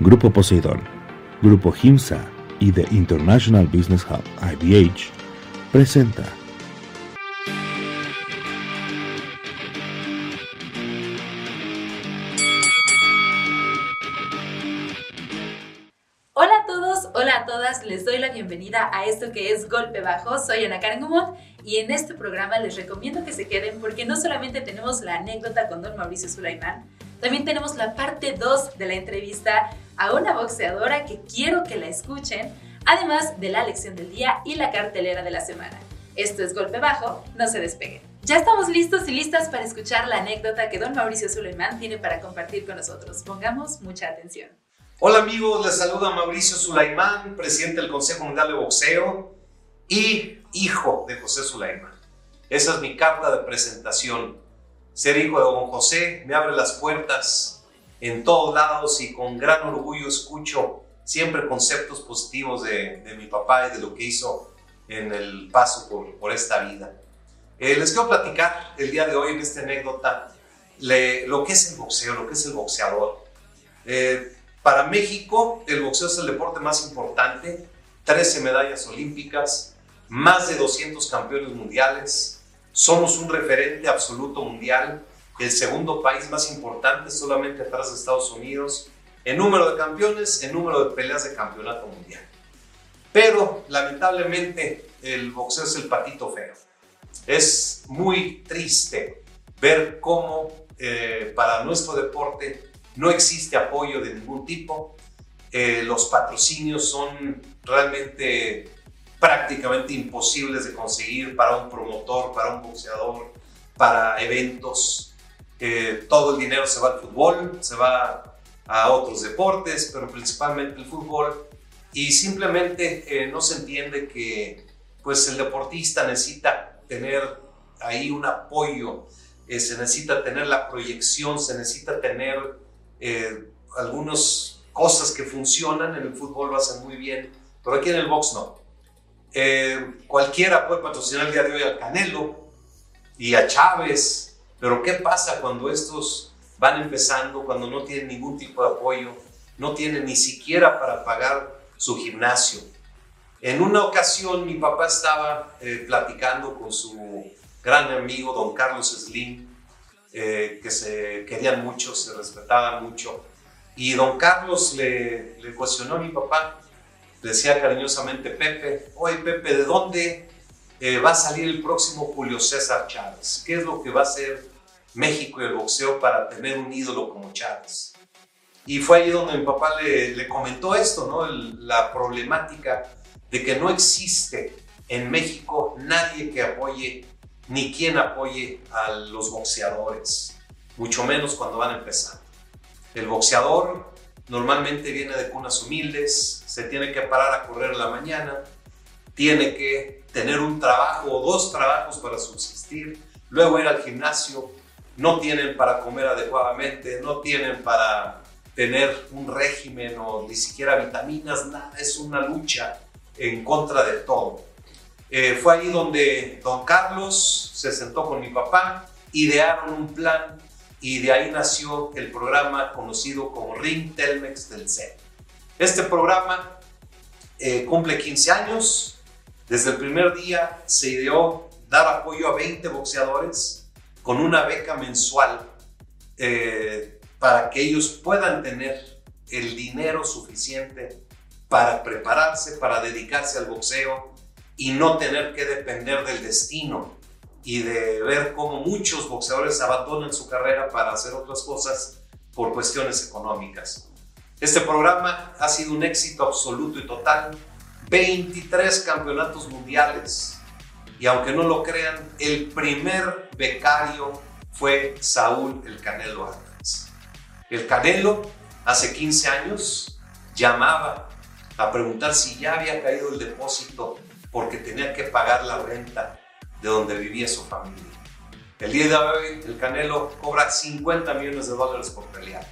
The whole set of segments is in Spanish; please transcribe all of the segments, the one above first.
Grupo Poseidón, Grupo Himsa y The International Business Hub IBH presenta Hola a todos, hola a todas, les doy la bienvenida a esto que es Golpe Bajo. Soy Ana Karen Gumont y en este programa les recomiendo que se queden porque no solamente tenemos la anécdota con don Mauricio Sulaimán, también tenemos la parte 2 de la entrevista a una boxeadora que quiero que la escuchen, además de la lección del día y la cartelera de la semana. Esto es Golpe Bajo, no se despeguen. Ya estamos listos y listas para escuchar la anécdota que don Mauricio Sulaimán tiene para compartir con nosotros. Pongamos mucha atención. Hola amigos, les saluda Mauricio Sulaimán, presidente del Consejo Mundial de Boxeo y hijo de José Sulaimán. Esa es mi carta de presentación. Ser hijo de don José me abre las puertas en todos lados y con gran orgullo escucho siempre conceptos positivos de, de mi papá y de lo que hizo en el paso por, por esta vida. Eh, les quiero platicar el día de hoy en esta anécdota lo que es el boxeo, lo que es el boxeador. Eh, para México, el boxeo es el deporte más importante, 13 medallas olímpicas, más de 200 campeones mundiales, somos un referente absoluto mundial, el segundo país más importante solamente atrás de Estados Unidos, en número de campeones, en número de peleas de campeonato mundial. Pero lamentablemente el boxeo es el patito feo. Es muy triste ver cómo eh, para nuestro deporte no existe apoyo de ningún tipo, eh, los patrocinios son realmente prácticamente imposibles de conseguir para un promotor, para un boxeador, para eventos. Eh, todo el dinero se va al fútbol, se va a otros deportes, pero principalmente el fútbol. Y simplemente eh, no se entiende que pues el deportista necesita tener ahí un apoyo, se necesita tener la proyección, se necesita tener eh, algunas cosas que funcionan, en el fútbol lo hacen muy bien, pero aquí en el box no. Eh, cualquiera puede patrocinar el día de hoy al Canelo y a Chávez, pero ¿qué pasa cuando estos van empezando, cuando no tienen ningún tipo de apoyo, no tienen ni siquiera para pagar su gimnasio? En una ocasión mi papá estaba eh, platicando con su gran amigo don Carlos Slim, eh, que se querían mucho, se respetaban mucho. Y don Carlos le, le cuestionó a mi papá, decía cariñosamente Pepe, oye Pepe, ¿de dónde eh, va a salir el próximo Julio César Chávez? ¿Qué es lo que va a hacer México y el boxeo para tener un ídolo como Chávez? Y fue ahí donde mi papá le, le comentó esto, ¿no? la problemática de que no existe en México nadie que apoye ni quien apoye a los boxeadores, mucho menos cuando van a empezar. El boxeador normalmente viene de cunas humildes, se tiene que parar a correr la mañana, tiene que tener un trabajo o dos trabajos para subsistir, luego ir al gimnasio, no tienen para comer adecuadamente, no tienen para tener un régimen o ni siquiera vitaminas, nada, es una lucha en contra de todo. Eh, fue ahí donde don Carlos se sentó con mi papá, idearon un plan y de ahí nació el programa conocido como Ring Telmex del C. Este programa eh, cumple 15 años. Desde el primer día se ideó dar apoyo a 20 boxeadores con una beca mensual eh, para que ellos puedan tener el dinero suficiente para prepararse, para dedicarse al boxeo, y no tener que depender del destino y de ver cómo muchos boxeadores abandonan su carrera para hacer otras cosas por cuestiones económicas. Este programa ha sido un éxito absoluto y total. 23 campeonatos mundiales. Y aunque no lo crean, el primer becario fue Saúl El Canelo Álvarez. El Canelo, hace 15 años, llamaba a preguntar si ya había caído el depósito porque tenía que pagar la renta de donde vivía su familia. El día de hoy, el Canelo cobra 50 millones de dólares por pelear.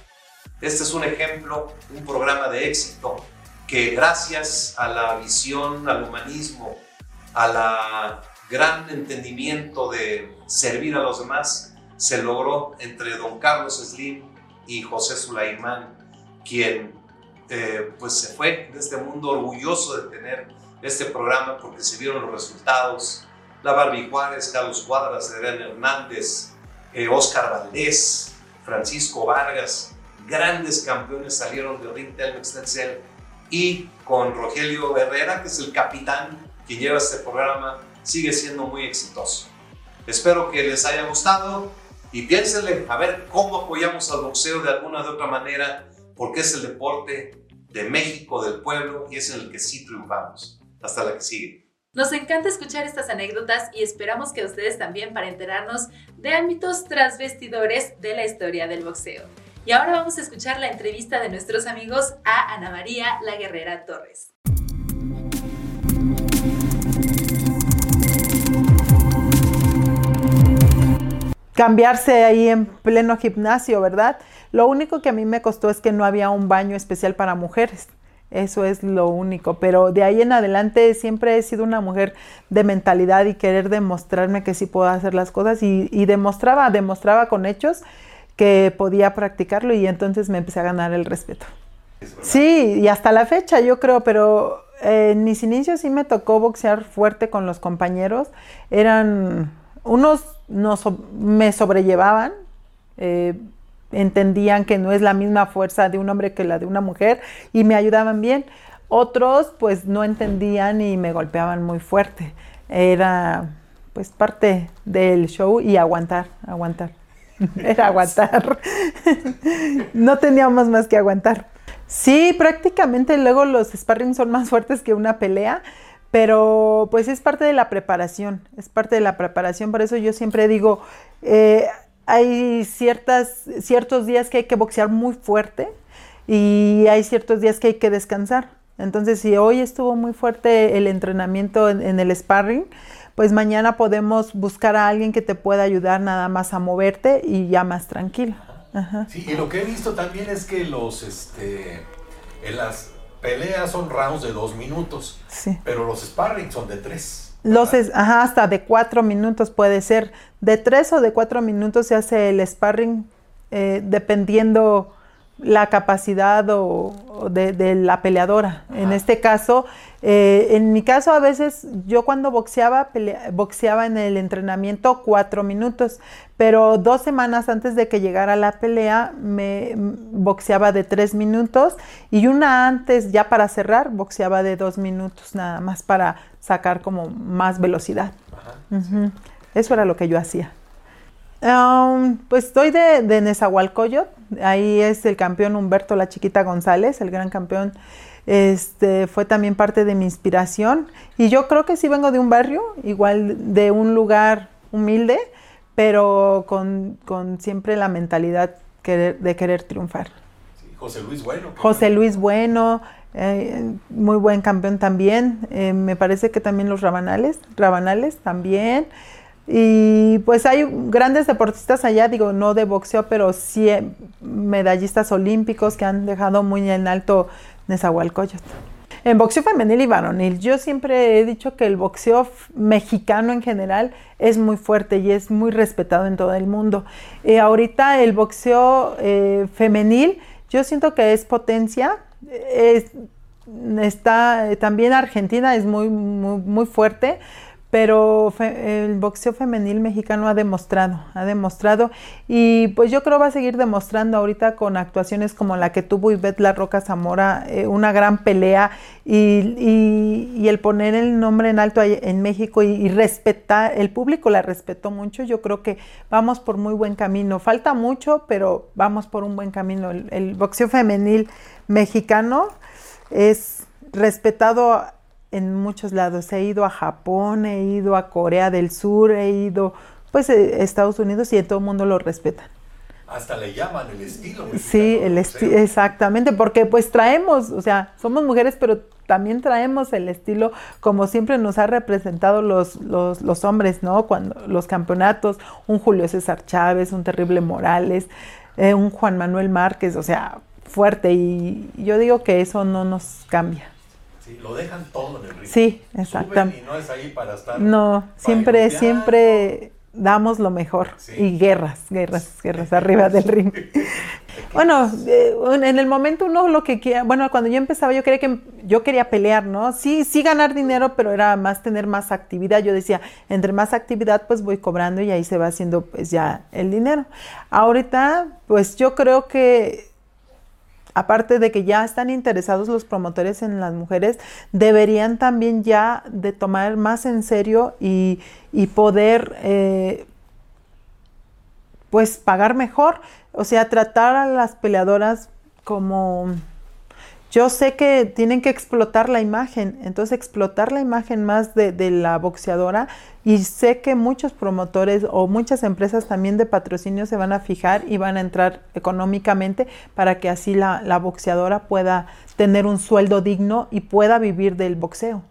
Este es un ejemplo, un programa de éxito que gracias a la visión, al humanismo, a la gran entendimiento de servir a los demás, se logró entre don Carlos Slim y José Sulaimán, quien eh, pues se fue de este mundo orgulloso de tener este programa porque se vieron los resultados. La Barbie Juárez, Carlos Cuadras, Adrián Hernández, Oscar Valdés, Francisco Vargas, grandes campeones salieron de Ring Telmex Telcel y con Rogelio Herrera, que es el capitán que lleva este programa, sigue siendo muy exitoso. Espero que les haya gustado y piénsenle a ver cómo apoyamos al boxeo de alguna de otra manera, porque es el deporte de México, del pueblo, y es en el que sí triunfamos. Hasta la que sigue. Nos encanta escuchar estas anécdotas y esperamos que ustedes también para enterarnos de ámbitos transvestidores de la historia del boxeo. Y ahora vamos a escuchar la entrevista de nuestros amigos a Ana María La Guerrera Torres. cambiarse ahí en pleno gimnasio, ¿verdad? Lo único que a mí me costó es que no había un baño especial para mujeres. Eso es lo único, pero de ahí en adelante siempre he sido una mujer de mentalidad y querer demostrarme que sí puedo hacer las cosas y, demostraba, demostraba con hechos que podía practicarlo y entonces me empecé a ganar el respeto. Sí, y hasta la fecha yo creo, pero en mis inicios sí me tocó boxear fuerte con los compañeros. Eran unos me sobrellevaban, eh, entendían que no es la misma fuerza de un hombre que la de una mujer y me ayudaban bien. Otros pues no entendían y me golpeaban muy fuerte. Era pues parte del show y aguantar, aguantar. Era aguantar. no teníamos más que aguantar. Sí, prácticamente luego los sparring son más fuertes que una pelea pero pues es parte de la preparación, es parte de la preparación, por eso yo siempre digo, eh, hay ciertas, ciertos días que hay que boxear muy fuerte y hay ciertos días que hay que descansar. Entonces, si hoy estuvo muy fuerte el entrenamiento en, el sparring, pues mañana podemos buscar a alguien que te pueda ayudar nada más a moverte y ya más tranquilo. Sí, y lo que he visto también es que los, este, en las peleas son rounds de dos minutos, sí. pero los sparring son de tres. Los ajá, hasta de cuatro minutos puede ser. De tres o de cuatro minutos se hace el sparring eh, dependiendo la capacidad o, de, la peleadora. En este caso, eh, en mi caso a veces yo cuando boxeaba, boxeaba en el entrenamiento cuatro minutos, pero dos semanas antes de que llegara la pelea me boxeaba de tres minutos y una antes ya para cerrar boxeaba de dos minutos nada más para sacar como más velocidad. Eso era lo que yo hacía. Um, pues estoy de, de Nezahualcóyotl, ahí es el campeón Humberto La Chiquita González, el gran campeón, este, fue también parte de mi inspiración y yo creo que sí vengo de un barrio, igual de un lugar humilde, pero con, siempre la mentalidad de querer triunfar. José Luis Bueno. José Luis Bueno, eh, muy buen campeón también, eh, me parece que también los Rabanales, Rabanales también. Y pues hay grandes deportistas allá, digo, no de boxeo, pero sí eh, medallistas olímpicos que han dejado muy en alto Nezahualcóyotl. En boxeo femenil y varonil, yo siempre he dicho que el boxeo mexicano en general es muy fuerte y es muy respetado en todo el mundo. Eh, ahorita el boxeo eh, femenil, yo siento que es potencia. está también Argentina es muy, muy, muy fuerte pero el boxeo femenil mexicano ha demostrado, ha demostrado. Y pues yo creo va a seguir demostrando ahorita con actuaciones como la que tuvo Ivette La Roca Zamora, eh, una gran pelea y, el poner el nombre en alto en México y, respetar, el público la respetó mucho, yo creo que vamos por muy buen camino, falta mucho, pero vamos por un buen camino. El, el boxeo femenil mexicano es respetado en muchos lados. He ido a Japón, he ido a Corea del Sur, he ido pues a eh, Estados Unidos y todo el mundo lo respeta. Hasta le llaman el estilo. Sí, el exactamente, porque pues traemos, o sea, somos mujeres, pero también traemos el estilo como siempre nos ha representado los, los, hombres, ¿no? Cuando los campeonatos, un Julio César Chávez, un Terrible Morales, eh, un Juan Manuel Márquez, o sea, fuerte. Y yo digo que eso no nos cambia lo dejan todo en el río. Sí, exactamente. Y no es ahí para estar. No, siempre, siempre damos lo mejor. Y guerras, guerras, guerras arriba del ring. bueno, eh, en el momento uno lo que quiera, bueno, cuando yo empezaba yo quería que yo quería pelear, ¿no? Sí, sí ganar dinero, pero era más tener más actividad. Yo decía, entre más actividad pues voy cobrando y ahí se va haciendo pues ya el dinero. Ahorita pues yo creo que aparte de que ya están interesados los promotores en las mujeres, deberían también ya de tomar más en serio y, poder eh, pues pagar mejor, o sea, tratar a las peleadoras como yo sé que tienen que explotar la imagen, entonces explotar la imagen más de, la boxeadora y sé que muchos promotores o muchas empresas también de patrocinio se van a fijar y van a entrar económicamente para que así la, boxeadora pueda tener un sueldo digno y pueda vivir del boxeo,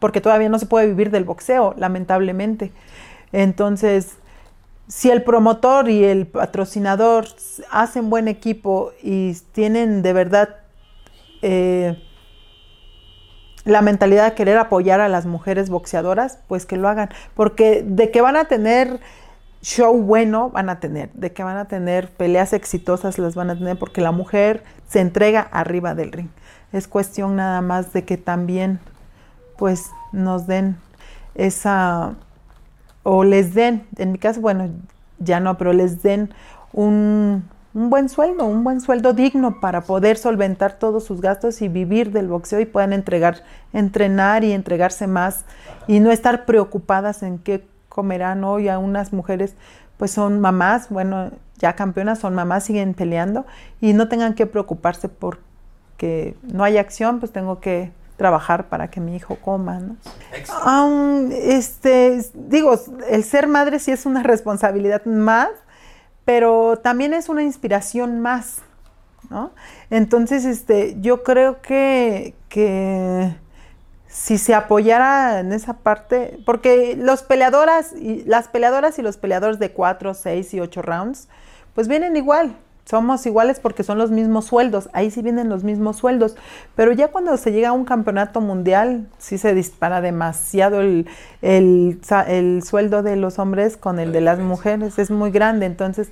porque todavía no se puede vivir del boxeo, lamentablemente. Entonces, si el promotor y el patrocinador hacen buen equipo y tienen de verdad eh, la mentalidad de querer apoyar a las mujeres boxeadoras, pues que lo hagan. Porque de que van a tener show bueno, van a tener. De que van a tener peleas exitosas, las van a tener. Porque la mujer se entrega arriba del ring. Es cuestión nada más de que también, pues, nos den esa. O les den, en mi caso, bueno, ya no, pero les den un un buen sueldo, un buen sueldo digno para poder solventar todos sus gastos y vivir del boxeo y puedan entregar, entrenar y entregarse más y no estar preocupadas en qué comerán hoy a unas mujeres pues son mamás, bueno, ya campeonas son mamás, siguen peleando y no tengan que preocuparse porque no hay acción, pues tengo que trabajar para que mi hijo coma, ¿no? este, digo, el ser madre sí es una responsabilidad más, pero también es una inspiración más, ¿no? Entonces, este, yo creo que, si se apoyara en esa parte, porque los peleadoras y las peleadoras y los peleadores de 4, 6 y 8 rounds, pues vienen igual, somos iguales porque son los mismos sueldos, ahí sí vienen los mismos sueldos, pero ya cuando se llega a un campeonato mundial, sí se dispara demasiado el, el, sueldo de los hombres con el de las mujeres, es muy grande, entonces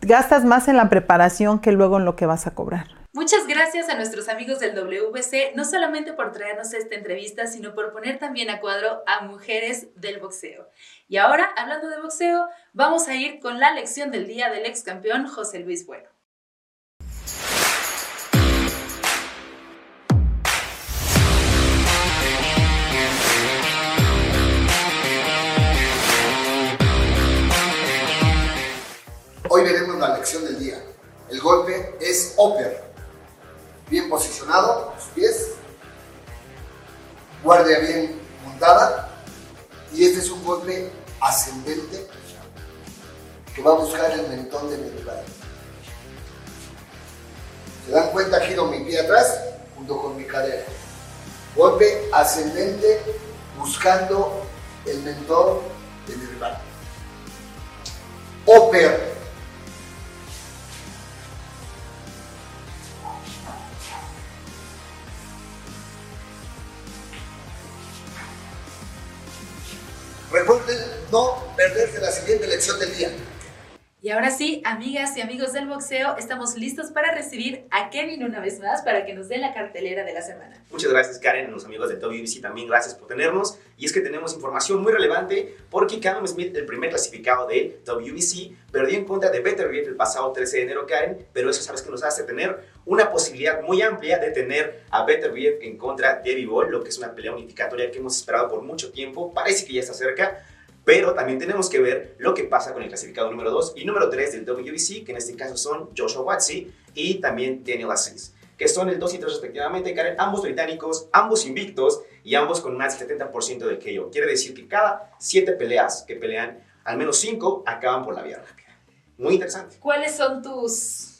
gastas más en la preparación que luego en lo que vas a cobrar. Muchas gracias a nuestros amigos del WBC, no solamente por traernos esta entrevista, sino por poner también a cuadro a mujeres del boxeo. Y ahora, hablando de boxeo, vamos a ir con la lección del día del ex campeón José Luis Bueno. Hoy veremos la lección del día. El golpe es upper. Bien posicionado, los pies. Guardia bien montada y este es un golpe ascendente que va a buscar el mentón de mi rival. ¿Se dan cuenta? Giro mi pie atrás junto con mi cadera. Golpe ascendente buscando el mentón de mi rival. Oper perderse la siguiente lección del día. Y ahora sí, amigas y amigos del boxeo, estamos listos para recibir a Kevin una vez más para que nos dé la cartelera de la semana. Muchas gracias Karen, los amigos de WBC también gracias por tenernos. Y es que tenemos información muy relevante porque Callum Smith, el primer clasificado de WBC, perdió en contra de Better el pasado 13 de enero, Karen, pero eso sabes que nos hace tener una posibilidad muy amplia de tener a Better en contra de Ball, lo que es una pelea unificatoria que hemos esperado por mucho tiempo, parece que ya está cerca. Pero también tenemos que ver lo que pasa con el clasificado número 2 y número 3 del WBC, que en este caso son Joshua Watsi y también Daniel Aziz, que son el 2 y 3 respectivamente, Karen, ambos británicos, ambos invictos y ambos con más del 70% del KO. Quiere decir que cada 7 peleas que pelean, al menos 5 acaban por la vía rápida. Muy interesante. ¿Cuáles son tus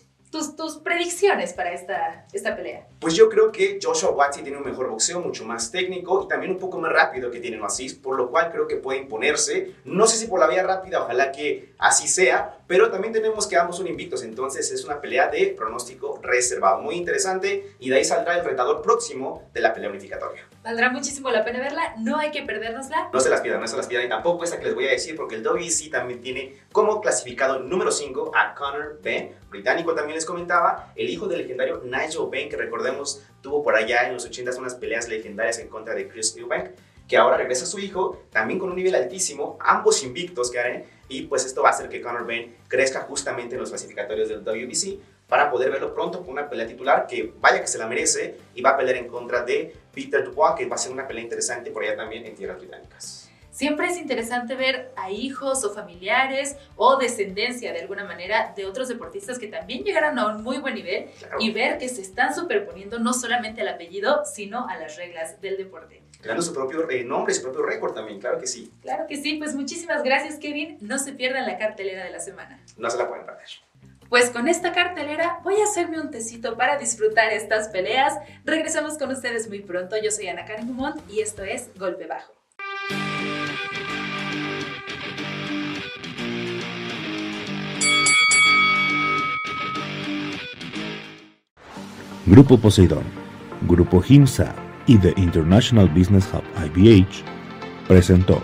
tus, predicciones para esta, esta pelea? Pues yo creo que Joshua Watsi tiene un mejor boxeo, mucho más técnico y también un poco más rápido que tiene Aziz, por lo cual creo que puede imponerse. No sé si por la vía rápida, ojalá que así sea, pero también tenemos que ambos son invictos, entonces es una pelea de pronóstico reservado, muy interesante, y de ahí saldrá el retador próximo de la pelea unificatoria. Valdrá muchísimo la pena verla, no hay que perdérnosla. No se las pierdan, no se las pierdan, y tampoco esta que les voy a decir, porque el WBC también tiene como clasificado número 5 a Conor Ben, británico también les comentaba, el hijo del legendario Nigel Benn, que recordemos tuvo por allá en los 80s unas peleas legendarias en contra de Chris Eubank, que ahora regresa a su hijo, también con un nivel altísimo, ambos invictos, Karen, y pues esto va a hacer que Conor Ben crezca justamente en los clasificatorios del WBC para poder verlo pronto con una pelea titular que vaya que se la merece y va a pelear en contra de Peter Dubois, que va a ser una pelea interesante por allá también en tierras británicas. Siempre es interesante ver a hijos o familiares o descendencia de alguna manera de otros deportistas que también llegaron a un muy buen nivel y ver que se están superponiendo no solamente al apellido, sino a las reglas del deporte creando su propio eh, nombre, su propio récord también, claro que sí. Claro que sí, pues muchísimas gracias Kevin, no se pierdan la cartelera de la semana. No se la pueden perder. Pues con esta cartelera voy a hacerme un tecito para disfrutar estas peleas. Regresamos con ustedes muy pronto. Yo soy Ana Karen Dumont y esto es Golpe Bajo. Grupo Poseidón, Grupo Himsa y The International Business Hub IBH presentó